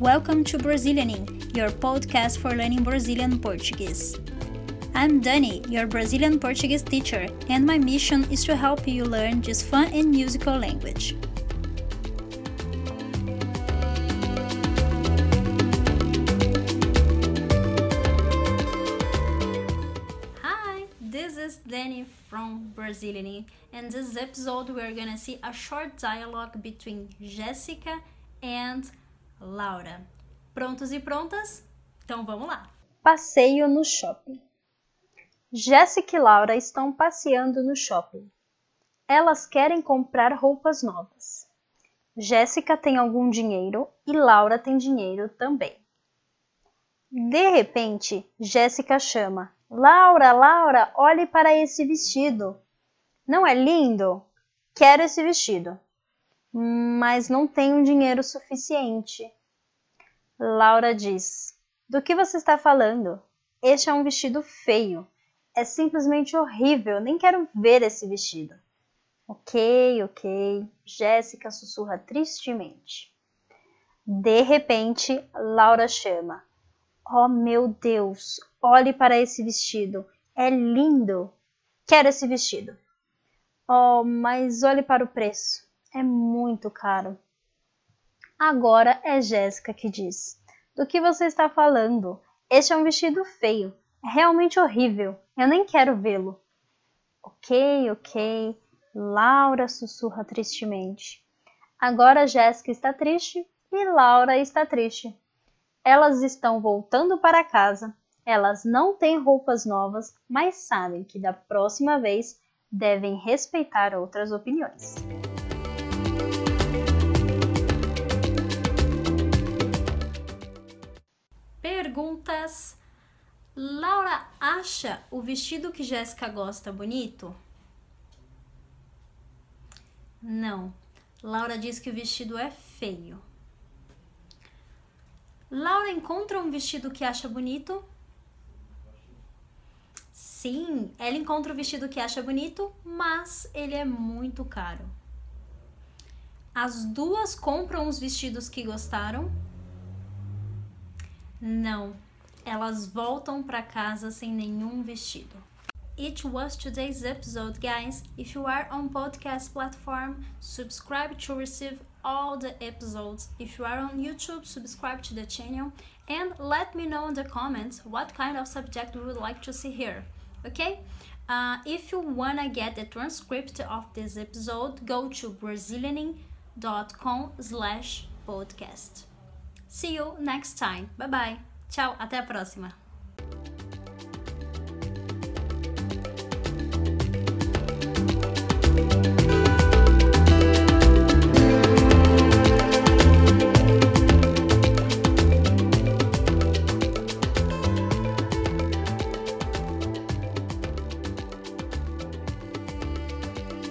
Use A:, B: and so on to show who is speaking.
A: Welcome to Brazilianing, your podcast for learning Brazilian Portuguese. I'm Dani, your Brazilian Portuguese teacher, and my mission is to help you learn this fun and musical language. Hi, this is Dani from Brazilianing, and this episode we're gonna see a short dialogue between Jessica and Laura. Prontos e prontas? Então vamos lá!
B: Passeio no shopping. Jéssica e Laura estão passeando no shopping. Elas querem comprar roupas novas. Jéssica tem algum dinheiro e Laura tem dinheiro também. De repente, Jéssica chama: Laura, Laura, olhe para esse vestido. Não é lindo? Quero esse vestido mas não tenho dinheiro suficiente. Laura diz: Do que você está falando? Este é um vestido feio. É simplesmente horrível. Nem quero ver esse vestido. Ok, ok. Jéssica sussurra tristemente. De repente, Laura chama: Oh meu Deus, olhe para esse vestido. É lindo. Quero esse vestido. Oh, mas olhe para o preço é muito caro. Agora é Jéssica que diz: Do que você está falando? Este é um vestido feio. É realmente horrível. Eu nem quero vê-lo. Ok, ok. Laura sussurra tristemente. Agora Jéssica está triste e Laura está triste. Elas estão voltando para casa. Elas não têm roupas novas, mas sabem que da próxima vez devem respeitar outras opiniões.
A: Perguntas. Laura acha o vestido que Jéssica gosta bonito? Não. Laura diz que o vestido é feio. Laura encontra um vestido que acha bonito? Sim, ela encontra o vestido que acha bonito, mas ele é muito caro. As duas compram os vestidos que gostaram? Não, elas voltam para casa sem nenhum vestido. It was today's episode, guys. If you are on podcast platform, subscribe to receive all the episodes. If you are on YouTube, subscribe to the channel and let me know in the comments what kind of subject you would like to see here. Okay? Uh, if you wanna get the transcript of this episode, go to brazilianing.com slash podcast. See you next time. Bye bye. Tchau, até a próxima.